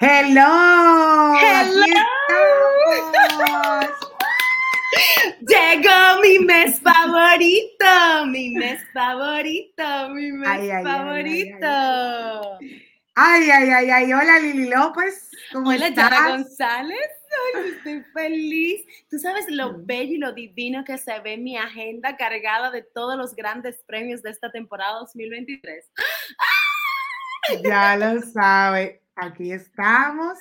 Hello. Hello. Llegó mi mes favorito, mi mes favorito, mi mes Ay, ay, favorito. Ay, ay, ay, ay. Hola Lili López. ¿Cómo Hola, estás? Yara González. Ay, estoy feliz. Tú sabes lo Mm. bello y lo divino que se ve mi agenda cargada de todos los grandes premios de esta temporada 2023. Ya lo sabe. Aquí estamos.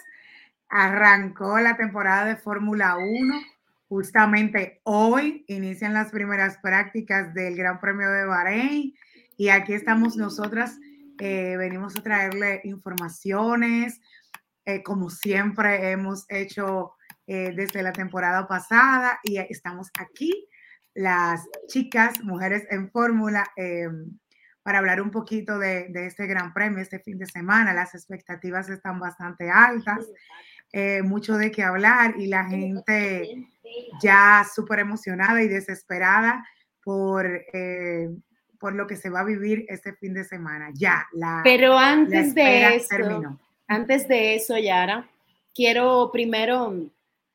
Arrancó la temporada de Fórmula 1. Justamente hoy inician las primeras prácticas del Gran Premio de Bahrein. Y aquí estamos nosotras. eh, venimos a traerle informaciones, eh, como siempre hemos hecho eh, desde la temporada pasada. Y estamos aquí, las chicas, mujeres en Fórmula. Para hablar un poquito de, de, este gran premio este fin de semana. Las expectativas están bastante altas, eh, mucho de qué hablar y la gente ya súper emocionada y desesperada por, eh, por lo que se va a vivir este fin de semana. Ya, la. Pero antes la de eso, terminó. antes de eso, Yara, quiero primero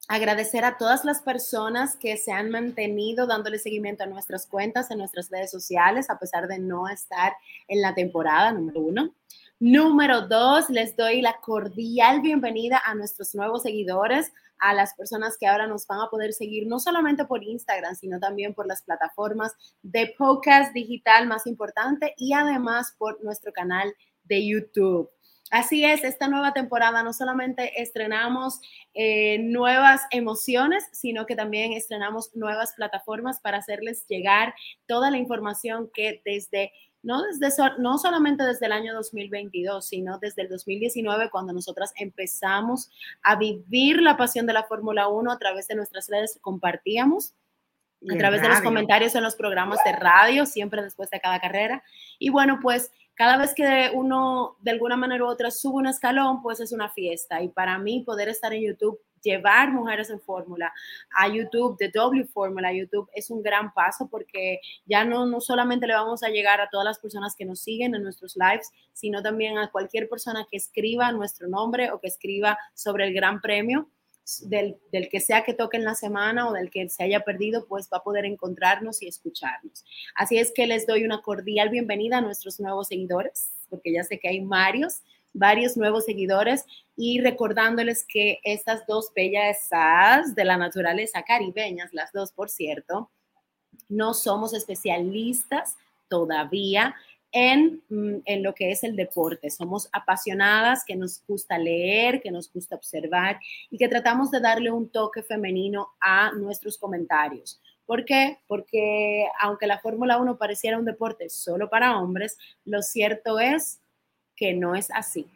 agradecer a todas las personas que se han mantenido dándole seguimiento a nuestras cuentas en nuestras redes sociales, a pesar de no estar en la temporada número uno. Número dos, les doy la cordial bienvenida a nuestros nuevos seguidores, a las personas que ahora nos van a poder seguir no solamente por Instagram, sino también por las plataformas de podcast digital más importante y además por nuestro canal de YouTube. Así es, esta nueva temporada no solamente estrenamos eh, nuevas emociones, sino que también estrenamos nuevas plataformas para hacerles llegar toda la información que desde, no, desde, no solamente desde el año 2022, sino desde el 2019, cuando nosotras empezamos a vivir la pasión de la Fórmula 1 a través de nuestras redes, compartíamos a través de los comentarios en los programas de radio, siempre después de cada carrera. Y bueno, pues cada vez que uno de alguna manera u otra sube un escalón, pues es una fiesta. Y para mí poder estar en YouTube, llevar mujeres en fórmula a YouTube, de W Fórmula a YouTube, es un gran paso porque ya no, no solamente le vamos a llegar a todas las personas que nos siguen en nuestros lives, sino también a cualquier persona que escriba nuestro nombre o que escriba sobre el Gran Premio. Del, que sea que toque en la semana o del que se haya perdido, pues va a poder encontrarnos y escucharnos. Así es que les doy una cordial bienvenida a nuestros nuevos seguidores, porque ya sé que hay varios, varios nuevos seguidores y recordándoles que estas dos bellezas de la naturaleza caribeñas, las dos por cierto, no somos especialistas todavía en, en, lo que es el deporte. Somos apasionadas, que nos gusta leer, que nos gusta observar y que tratamos de darle un toque femenino a nuestros comentarios. ¿Por qué? Porque aunque la Fórmula 1 pareciera un deporte solo para hombres, lo cierto es que no es así.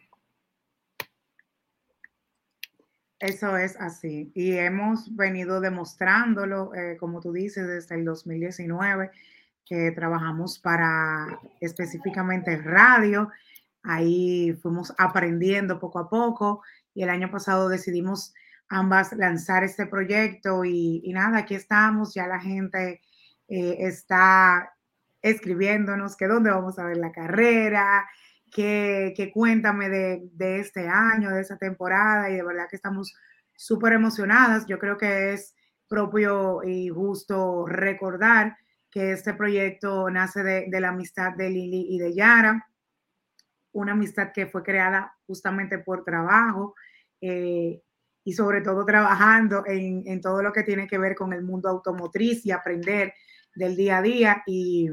Eso es así. Y hemos venido demostrándolo, eh, como tú dices, desde el 2019 que trabajamos para específicamente radio. Ahí fuimos aprendiendo poco a poco y el año pasado decidimos ambas lanzar este proyecto y, nada, aquí estamos, ya la gente eh, está escribiéndonos que dónde vamos a ver la carrera, que, que cuéntame de, de, este año, de esa temporada y de verdad que estamos súper emocionadas. Yo creo que es propio y justo recordar que este proyecto nace de, de, la amistad de Lili y de Yara, una amistad que fue creada justamente por trabajo eh, y sobre todo trabajando en, en, todo lo que tiene que ver con el mundo automotriz y aprender del día a día y,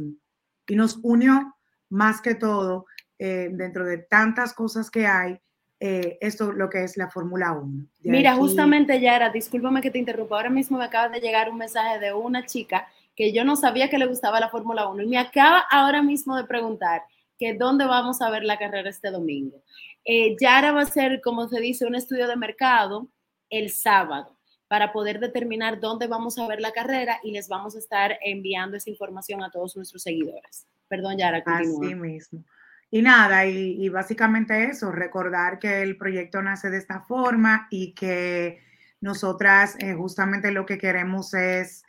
y nos unió más que todo eh, dentro de tantas cosas que hay, eh, esto lo que es la Fórmula 1. De Mira, aquí, justamente Yara, discúlpame que te interrumpa, ahora mismo me acaba de llegar un mensaje de una chica que yo no sabía que le gustaba la Fórmula 1 y me acaba ahora mismo de preguntar que dónde vamos a ver la carrera este domingo. Eh, Yara va a hacer, como se dice, un estudio de mercado el sábado para poder determinar dónde vamos a ver la carrera y les vamos a estar enviando esa información a todos nuestros seguidores. Perdón, Yara, continúa. Así mismo. Y nada, y, básicamente eso, recordar que el proyecto nace de esta forma y que nosotras eh, justamente lo que queremos es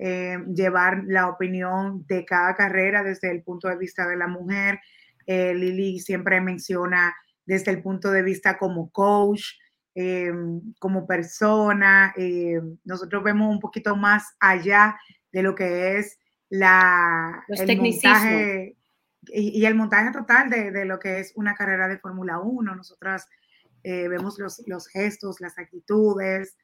eh, llevar la opinión de cada carrera desde el punto de vista de la mujer. Eh, Lili siempre menciona desde el punto de vista como coach, eh, como persona. Eh, nosotros vemos un poquito más allá de lo que es la, el montaje y, el montaje total de, de, lo que es una carrera de Fórmula 1. Nosotras eh, vemos los, los, gestos, las actitudes,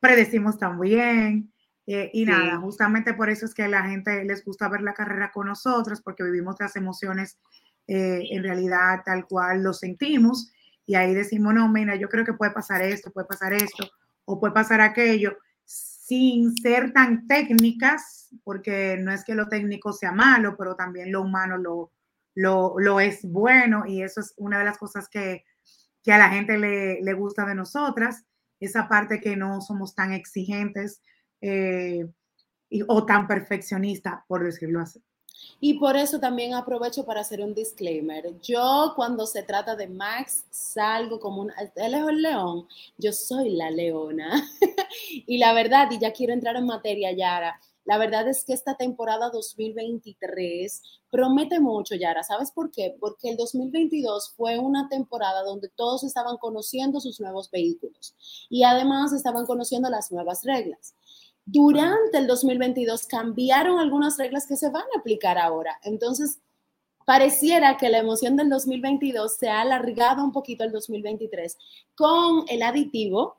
predecimos también. Y nada, justamente por eso es que a la gente les gusta ver la carrera con nosotros, porque vivimos las emociones en realidad tal cual lo sentimos y ahí decimos, no, mira, yo creo que puede pasar esto, puede pasar esto, o puede pasar aquello, sin ser tan técnicas, porque no es que lo técnico sea malo, pero también lo humano lo, lo, es bueno, y eso es una de las cosas que, a la gente le, gusta de nosotras, esa parte que no somos tan exigentes eh, o tan perfeccionistas, por decirlo así. Y por eso también aprovecho para hacer un disclaimer. Yo cuando se trata de Max salgo como un... Él es el león, yo soy la leona. y la verdad, y ya quiero entrar en materia, Yara, la verdad es que esta temporada 2023 promete mucho, Yara. ¿Sabes por qué? Porque el 2022 fue una temporada donde todos estaban conociendo sus nuevos vehículos y además estaban conociendo las nuevas reglas durante el 2022 cambiaron algunas reglas que se van a aplicar ahora. Entonces, pareciera que la emoción del 2022 se ha alargado un poquito al 2023 con el aditivo,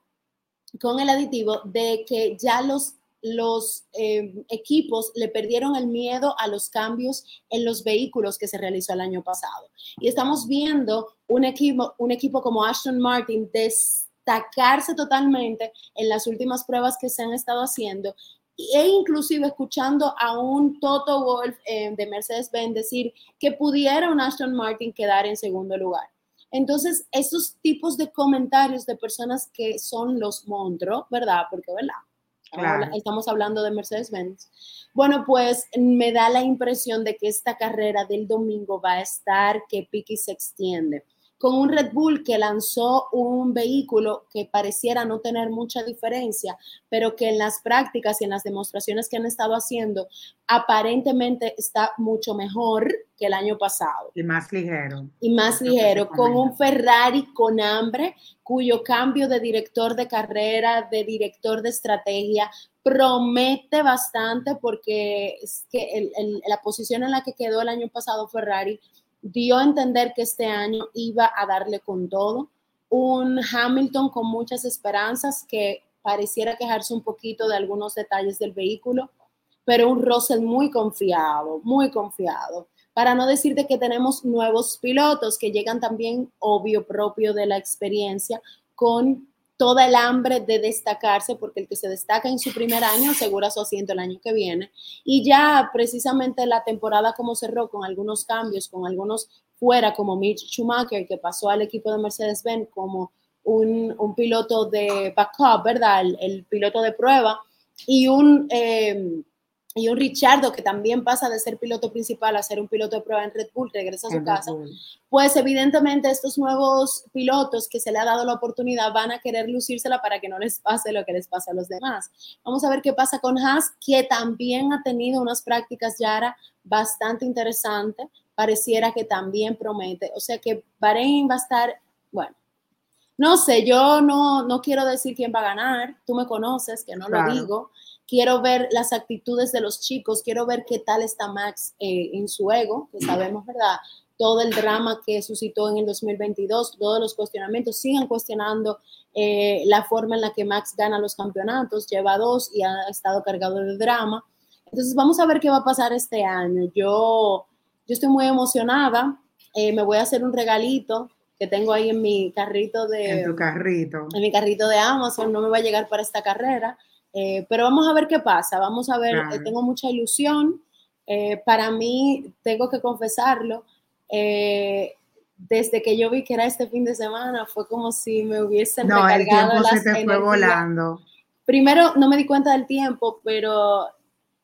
con el aditivo de que ya los, los eh, equipos le perdieron el miedo a los cambios en los vehículos que se realizó el año pasado. Y estamos viendo un equipo, un equipo como Aston Martin des destacarse totalmente en las últimas pruebas que se han estado haciendo e inclusive escuchando a un Toto Wolf eh, de Mercedes-Benz decir que pudiera un Aston Martin quedar en segundo lugar. Entonces, esos tipos de comentarios de personas que son los monstruos, ¿verdad? Porque, ¿verdad? Estamos hablando de Mercedes-Benz. Bueno, pues me da la impresión de que esta carrera del domingo va a estar que Piqui se extiende con un Red Bull que lanzó un vehículo que pareciera no tener mucha diferencia, pero que en las prácticas y en las demostraciones que han estado haciendo, aparentemente está mucho mejor que el año pasado. Y más ligero. Y más ligero, con un Ferrari con hambre, cuyo cambio de director de carrera, de director de estrategia, promete bastante porque es que la posición en la que quedó el año pasado Ferrari dio a entender que este año iba a darle con todo. Un Hamilton con muchas esperanzas que pareciera quejarse un poquito de algunos detalles del vehículo, pero un Russell muy confiado, muy confiado. Para no decir de que tenemos nuevos pilotos que llegan también, obvio, propio de la experiencia, con toda el hambre de destacarse, porque el que se destaca en su primer año asegura su asiento el año que viene. Y ya precisamente la temporada como cerró con algunos cambios, con algunos fuera, como Mitch Schumacher, que pasó al equipo de Mercedes-Benz como un, piloto de backup, ¿verdad? El, piloto de prueba y un... Eh, y un Richardo que también pasa de ser piloto principal a ser un piloto de prueba en Red Bull, regresa a su casa, pues evidentemente estos nuevos pilotos que se le ha dado la oportunidad van a querer lucírsela para que no les pase lo que les pasa a los demás. Vamos a ver qué pasa con Haas, que también ha tenido unas prácticas Yara bastante interesantes, pareciera que también promete, o sea que Bahrein va a estar, bueno, no sé, yo no, no quiero decir quién va a ganar, tú me conoces, que no lo digo, quiero ver las actitudes de los chicos, quiero ver qué tal está Max eh, en su ego, que sabemos, ¿verdad? Todo el drama que suscitó en el 2022, todos los cuestionamientos, sigan cuestionando eh, la forma en la que Max gana los campeonatos, lleva dos y ha estado cargado de drama. Entonces vamos a ver qué va a pasar este año. Yo, yo estoy muy emocionada, eh, me voy a hacer un regalito que tengo ahí en mi carrito de... En tu carrito. En mi carrito de Amazon, no me va a llegar para esta carrera eh, pero vamos a ver qué pasa, vamos a ver, eh, tengo mucha ilusión. Eh, para mí, tengo que confesarlo, desde que yo vi que era este fin de semana, fue como si me hubiesen no, recargado el tiempo se te fue volando. Primero, no me di cuenta del tiempo, pero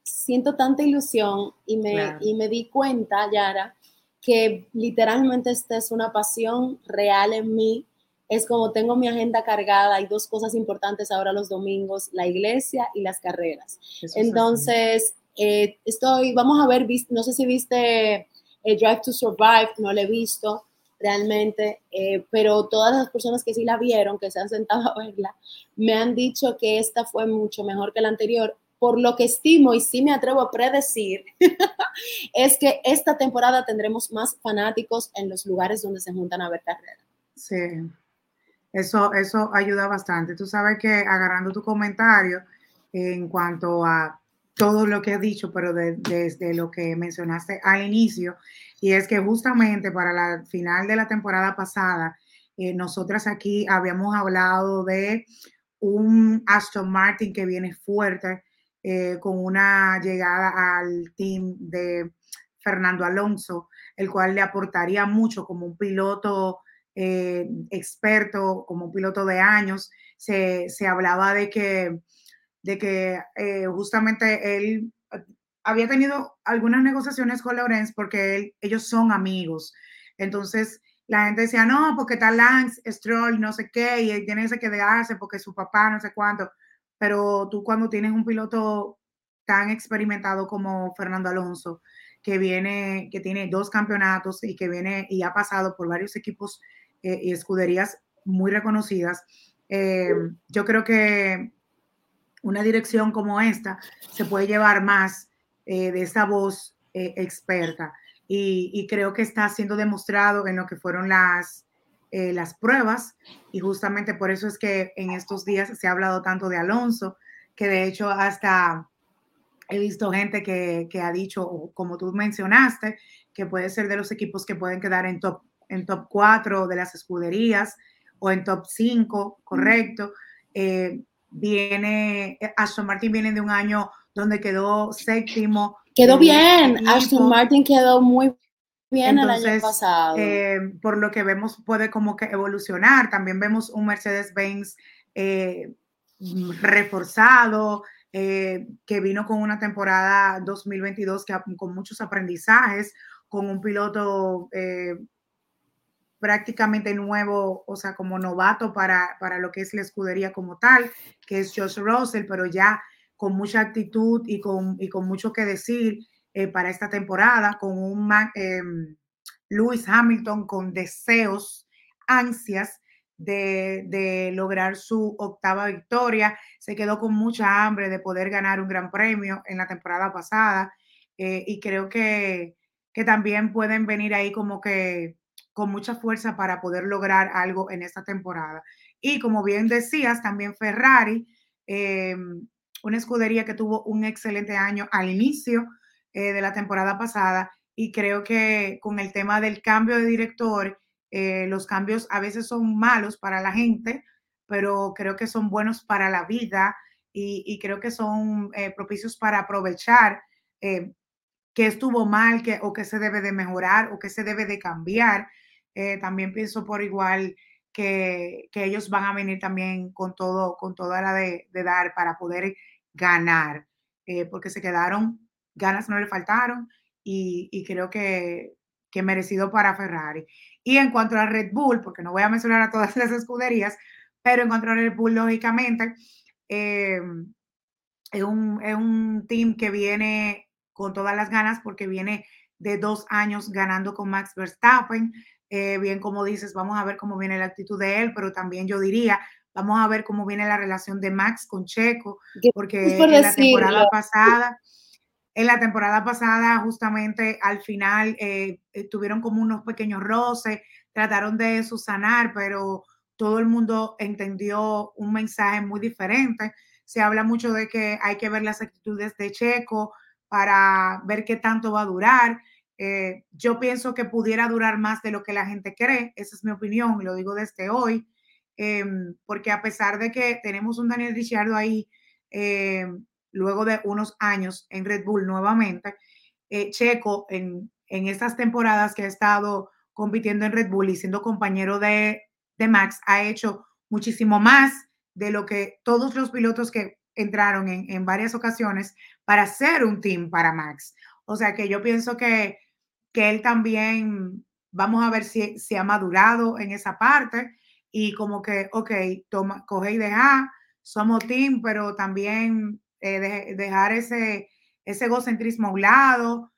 siento tanta ilusión y me, y me di cuenta, Yara, que literalmente esta es una pasión real en mí es como tengo mi agenda cargada, hay dos cosas importantes ahora los domingos, la iglesia y las carreras. Entonces, eh, estoy, vamos a ver, no sé si viste eh, Drive to Survive, no lo he visto, realmente, eh, pero todas las personas que sí la vieron, que se han sentado a verla, me han dicho que esta fue mucho mejor que la anterior, por lo que estimo y sí me atrevo a predecir, es que esta temporada tendremos más fanáticos en los lugares donde se juntan a ver carreras. Sí, eso, eso ayuda bastante. Tú sabes que agarrando tu comentario en cuanto a todo lo que has dicho, pero desde lo que mencionaste al inicio, y es que justamente para la final de la temporada pasada, eh, nosotras aquí habíamos hablado de un Aston Martin que viene fuerte, eh, con una llegada al team de Fernando Alonso, el cual le aportaría mucho como un piloto eh, experto, como un piloto de años. Se, hablaba de que, de que eh, justamente él había tenido algunas negociaciones con Lorenz porque ellos son amigos. Entonces, la gente decía, no, porque está Lance, Stroll, no sé qué, y él tiene que quedarse porque su papá, no sé cuánto pero tú cuando tienes un piloto tan experimentado como Fernando Alonso, que viene, que tiene dos campeonatos y que viene y ha pasado por varios equipos eh, y escuderías muy reconocidas, eh, yo creo que una dirección como esta se puede llevar más eh, de esa voz experta. Y, y, creo que está siendo demostrado en lo que fueron las, las pruebas y justamente por eso es que en estos días se ha hablado tanto de Alonso, que de hecho hasta he visto gente que, ha dicho, como tú mencionaste, que puede ser de los equipos que pueden quedar en top, en top 4 de las escuderías o en top 5, correcto. Eh, viene, eh, Aston Martin viene de un año donde quedó séptimo. Quedó bien, Aston Martin quedó muy bien el año pasado. Eh, por lo que vemos, puede como que evolucionar. También vemos un Mercedes-Benz eh, reforzado, eh, que vino con una temporada 2022 que, con muchos aprendizajes, con un piloto prácticamente nuevo, o sea, como novato para, para lo que es la escudería como tal, que es Josh Russell, pero ya con mucha actitud y con, y con mucho que decir eh, para esta temporada, con un eh, Lewis Hamilton con deseos, ansias de, lograr su octava victoria. Se quedó con mucha hambre de poder ganar un gran premio en la temporada pasada eh, y creo que, que también pueden venir ahí como que con mucha fuerza para poder lograr algo en esta temporada. Y como bien decías, también Ferrari, una escudería que tuvo un excelente año al inicio, eh, de la temporada pasada y creo que con el tema del cambio de director, eh, los cambios a veces son malos para la gente, pero creo que son buenos para la vida y, creo que son eh, propicios para aprovechar qué estuvo mal que, o qué se debe de mejorar o qué se debe de cambiar. también pienso por igual que, que, ellos van a venir también con todo, con toda la de, dar para poder ganar, porque se quedaron ganas no le faltaron y, creo que, que, merecido para Ferrari. Y en cuanto a Red Bull, porque no voy a mencionar a todas las escuderías, pero en cuanto a Red Bull, lógicamente, em, es, un, es un team que viene con todas las ganas porque viene de dos años ganando con Max Verstappen. Eh, bien, como dices, vamos a ver cómo viene la actitud de él, pero también yo diría, vamos a ver cómo viene la relación de Max con Checo, porque en la temporada pasada en la temporada pasada, justamente al final, eh, eh, tuvieron como unos pequeños roces, trataron de subsanar, pero todo el mundo entendió un mensaje muy diferente. Se habla mucho de que hay que ver las actitudes de Checo para ver qué tanto va a durar. Eh, yo pienso que pudiera durar más de lo que la gente cree, esa es mi opinión lo digo desde hoy, em, porque a pesar de que tenemos un Daniel Ricciardo ahí em, luego de unos años en Red Bull nuevamente. Eh, Checo, en, en estas temporadas que ha estado compitiendo en Red Bull y siendo compañero de, de Max, ha hecho muchísimo más de lo que todos los pilotos que entraron en, en, varias ocasiones para ser un team para Max. O sea que yo pienso que, que él también, vamos a ver si, si, ha madurado en esa parte y como que, ok, toma, coge y deja, somos team, pero también eh, dejar ese, ese egocentrismo a un lado,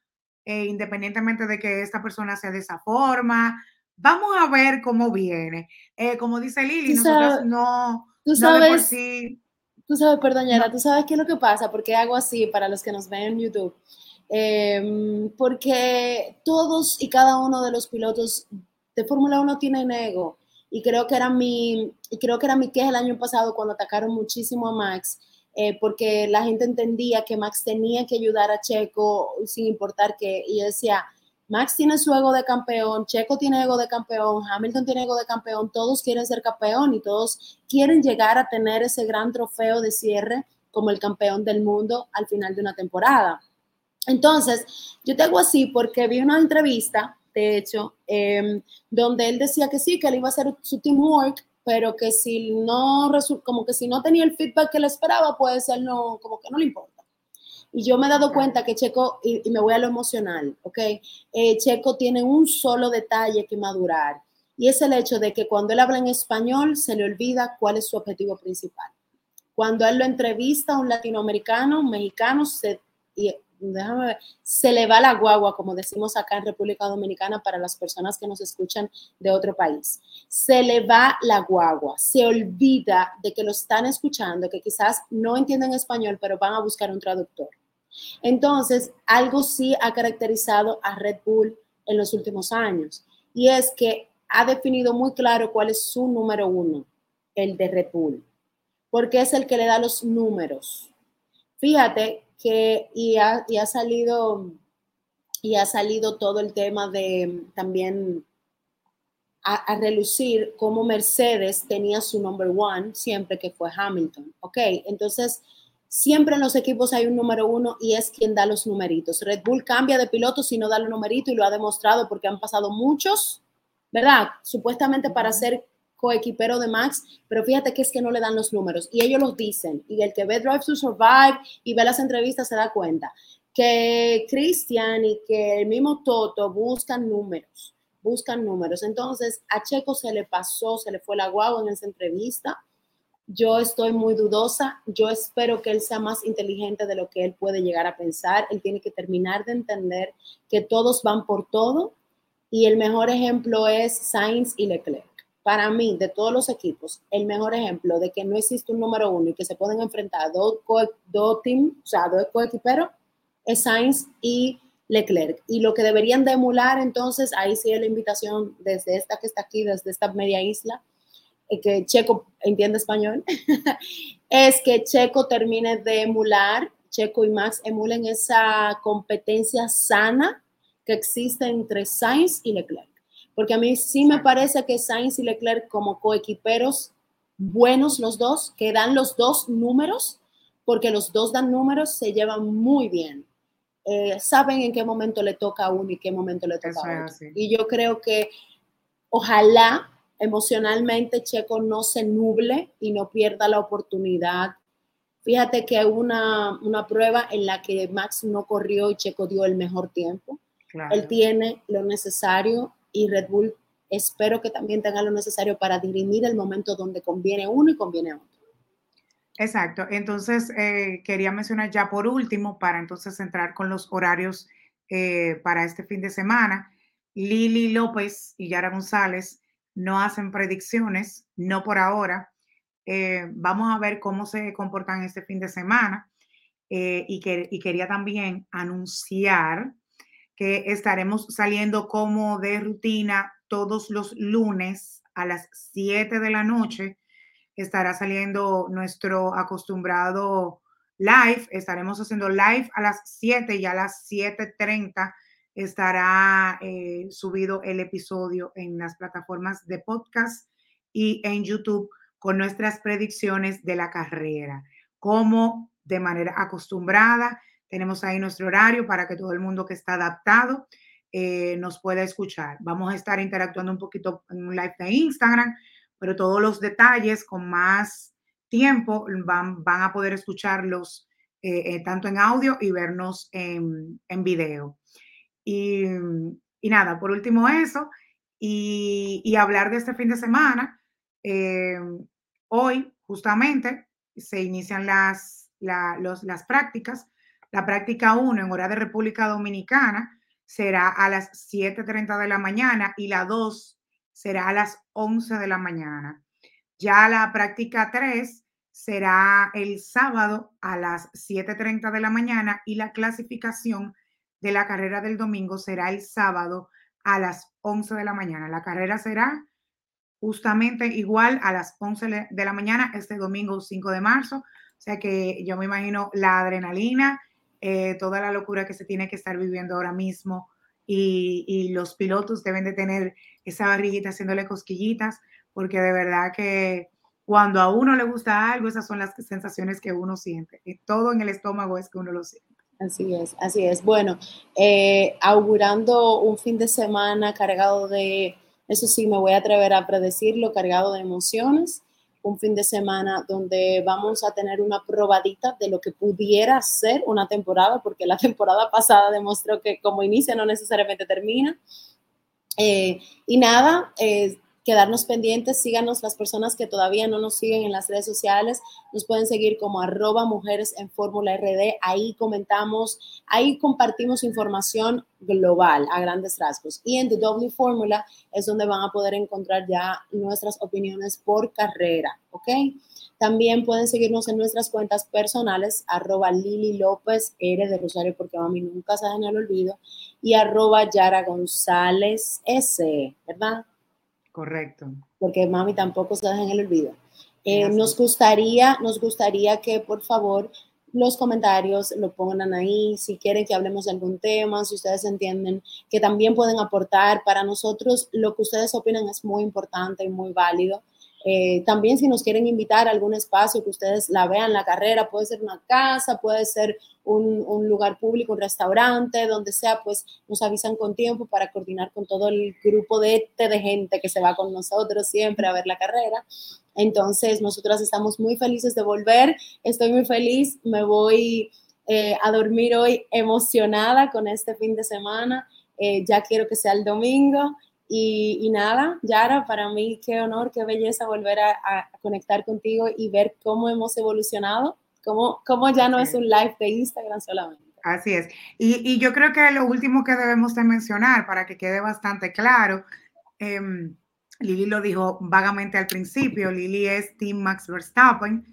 eh, independientemente de que esta persona sea de esa forma, vamos a ver cómo viene. Eh, como dice Lili, nosotros no, tú sabes, Tú sabes, perdón, Yara, tú sabes qué es lo que pasa, porque hago así para los que nos ven en YouTube. Em, porque todos y cada uno de los pilotos de Fórmula 1 tienen ego. Y creo que era mi, y creo que era mi queja el año pasado cuando atacaron muchísimo a Max, eh, porque la gente entendía que Max tenía que ayudar a Checo sin importar que, y yo decía, Max tiene su ego de campeón, Checo tiene ego de campeón, Hamilton tiene ego de campeón, todos quieren ser campeón y todos quieren llegar a tener ese gran trofeo de cierre como el campeón del mundo al final de una temporada. Entonces, yo te hago así porque vi una entrevista, de hecho, em, donde él decía que sí, que él iba a hacer su teamwork, pero que si no, como que si no tenía el feedback que le esperaba, pues él no, como que no le importa. Y yo me he dado cuenta que Checo, y, me voy a lo emocional, ¿ok? Eh, Checo tiene un solo detalle que madurar, y es el hecho de que cuando él habla en español se le olvida cuál es su objetivo principal. Cuando él lo entrevista a un latinoamericano, un mexicano, se, y, se le va la guagua, como decimos acá en República Dominicana para las personas que nos escuchan de otro país. Se le va la guagua, se olvida de que lo están escuchando, que quizás no entienden español, pero van a buscar un traductor. Entonces, algo sí ha caracterizado a Red Bull en los últimos años y es que ha definido muy claro cuál es su número uno, el de Red Bull, porque es el que le da los números. Fíjate que y ha, y ha salido y ha salido todo el tema de también a, a, relucir cómo Mercedes tenía su number one siempre que fue Hamilton. Ok, entonces Siempre en los equipos hay un número uno y es quien da los numeritos. Red Bull cambia de piloto si no da el numerito y lo ha demostrado porque han pasado muchos, ¿verdad? Supuestamente para ser coequipero de Max, pero fíjate que es que no le dan los números y ellos los dicen. Y el que ve Drive to Survive y ve las entrevistas se da cuenta que Christian y que el mismo Toto buscan números, buscan números. Entonces a Checo se le pasó, se le fue la guagua en esa entrevista yo estoy muy dudosa. Yo espero que él sea más inteligente de lo que él puede llegar a pensar. Él tiene que terminar de entender que todos van por todo. Y el mejor ejemplo es Sainz y Leclerc. Para mí, de todos los equipos, el mejor ejemplo de que no existe un número uno y que se pueden enfrentar dos, dos teams, o sea, dos coequiperos, es Sainz y Leclerc. Y lo que deberían de emular, entonces, ahí es la invitación desde esta que está aquí, desde esta media isla, que Checo entiende español, es que Checo termine de emular, Checo y Max emulen esa competencia sana que existe entre Sainz y Leclerc. Porque a mí sí me parece que Sainz y Leclerc como coequiperos buenos los dos, que dan los dos números, porque los dos dan números, se llevan muy bien. Eh, saben en qué momento le toca a uno y qué momento le toca a otro. Y yo creo que ojalá emocionalmente Checo no se nuble y no pierda la oportunidad. Fíjate que una, una prueba en la que Max no corrió y Checo dio el mejor tiempo. Él tiene lo necesario y Red Bull espero que también tenga lo necesario para dirimir el momento donde conviene uno y conviene otro. Exacto. Entonces, eh, quería mencionar ya por último, para entonces entrar con los horarios eh, para este fin de semana, Lili López y Yara González no hacen predicciones, no por ahora. Eh, vamos a ver cómo se comportan este fin de semana y, que, y quería también anunciar que estaremos saliendo como de rutina todos los lunes a las 7 de la noche. Estará saliendo nuestro acostumbrado live. Estaremos haciendo live a las 7 y a las 7.30 estará eh, subido el episodio en las plataformas de podcast y en YouTube con nuestras predicciones de la carrera. Como de manera acostumbrada, tenemos ahí nuestro horario para que todo el mundo que está adaptado eh, nos pueda escuchar. Vamos a estar interactuando un poquito en un live de Instagram, pero todos los detalles con más tiempo van, van a poder escucharlos eh, tanto en audio y vernos en, video. Y, nada, por último eso, y, hablar de este fin de semana. Eh, hoy, justamente, se inician las, las prácticas. La práctica 1 en hora de República Dominicana será a las 7.30 de la mañana y la 2 será a las 11 de la mañana. Ya la práctica 3 será el sábado a las 7.30 de la mañana y la clasificación de la carrera del domingo será el sábado a las 11 de la mañana. La carrera será justamente igual a las 11 de la mañana este domingo 5 de marzo. O sea que yo me imagino la adrenalina, eh, toda la locura que se tiene que estar viviendo ahora mismo y, y, los pilotos deben de tener esa barriguita haciéndole cosquillitas porque de verdad que cuando a uno le gusta algo, esas son las sensaciones que uno siente. Y todo en el estómago es que uno lo siente. Así es, así es. Bueno, eh, augurando un fin de semana cargado de, eso sí, me voy a atrever a predecirlo, cargado de emociones, un fin de semana donde vamos a tener una probadita de lo que pudiera ser una temporada, porque la temporada pasada demostró que como inicia no necesariamente termina. Eh, y nada, eh, quedarnos pendientes, síganos las personas que todavía no nos siguen en las redes sociales, nos pueden seguir como arroba mujeres en fórmula RD, ahí comentamos, ahí compartimos información global a grandes rasgos. Y en The W Fórmula es donde van a poder encontrar ya nuestras opiniones por carrera, ¿ok? También pueden seguirnos en nuestras cuentas personales, arroba Lili López R de Rosario, porque a mí nunca se en el olvido, y arroba Yara González S, ¿verdad? Correcto. Porque mami tampoco se deja en el olvido. Eh, nos gustaría, nos gustaría que por favor los comentarios lo pongan ahí, si quieren que hablemos de algún tema, si ustedes entienden que también pueden aportar. Para nosotros lo que ustedes opinan es muy importante y muy válido. Eh, también si nos quieren invitar a algún espacio que ustedes la vean la carrera, puede ser una casa, puede ser un, un, lugar público, un restaurante, donde sea, pues nos avisan con tiempo para coordinar con todo el grupo de, de gente que se va con nosotros siempre a ver la carrera. Entonces, nosotras estamos muy felices de volver, estoy muy feliz, me voy eh, a dormir hoy emocionada con este fin de semana, eh, ya quiero que sea el domingo y, nada, Yara, para mí qué honor, qué belleza volver a, conectar contigo y ver cómo hemos evolucionado, cómo, cómo ya no es un live de Instagram solamente. Así es. Y, y, yo creo que lo último que debemos de mencionar, para que quede bastante claro, em, Lili lo dijo vagamente al principio, Lili es Team Max Verstappen,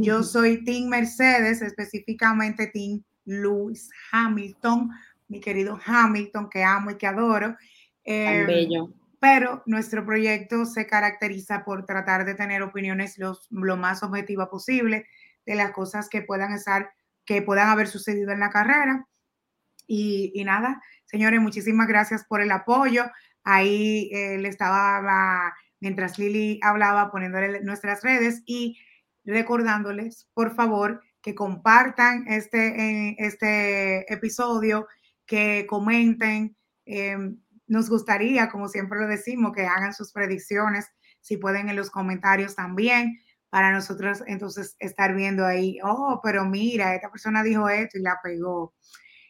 yo soy Team Mercedes, específicamente Team Lewis Hamilton, mi querido Hamilton, que amo y que adoro. Em, bello. Pero nuestro proyecto se caracteriza por tratar de tener opiniones lo más objetiva posible de las cosas que puedan estar, que puedan haber sucedido en la carrera. Y, y nada, señores, muchísimas gracias por el apoyo. Ahí eh, le estaba, mientras Lili hablaba, poniéndole nuestras redes y recordándoles, por favor, que compartan este, eh, este episodio, que comenten. Eh, nos gustaría, como siempre lo decimos, que hagan sus predicciones, si pueden en los comentarios también, para nosotros entonces estar viendo ahí, oh, pero mira, esta persona dijo esto y la pegó.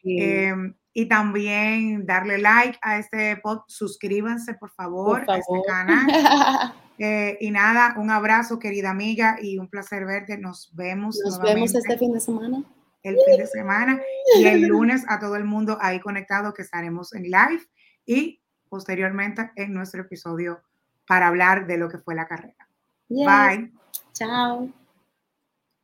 Em, y también darle like a este pod, suscríbanse por favor, a este canal. Eh, y nada, un abrazo, querida amiga, y un placer verte. Nos vemos. Nos vemos este fin de semana. El fin de semana y el lunes a todo el mundo ahí conectado que estaremos en live y posteriormente en nuestro episodio para hablar de lo que fue la carrera. Bye. Chao.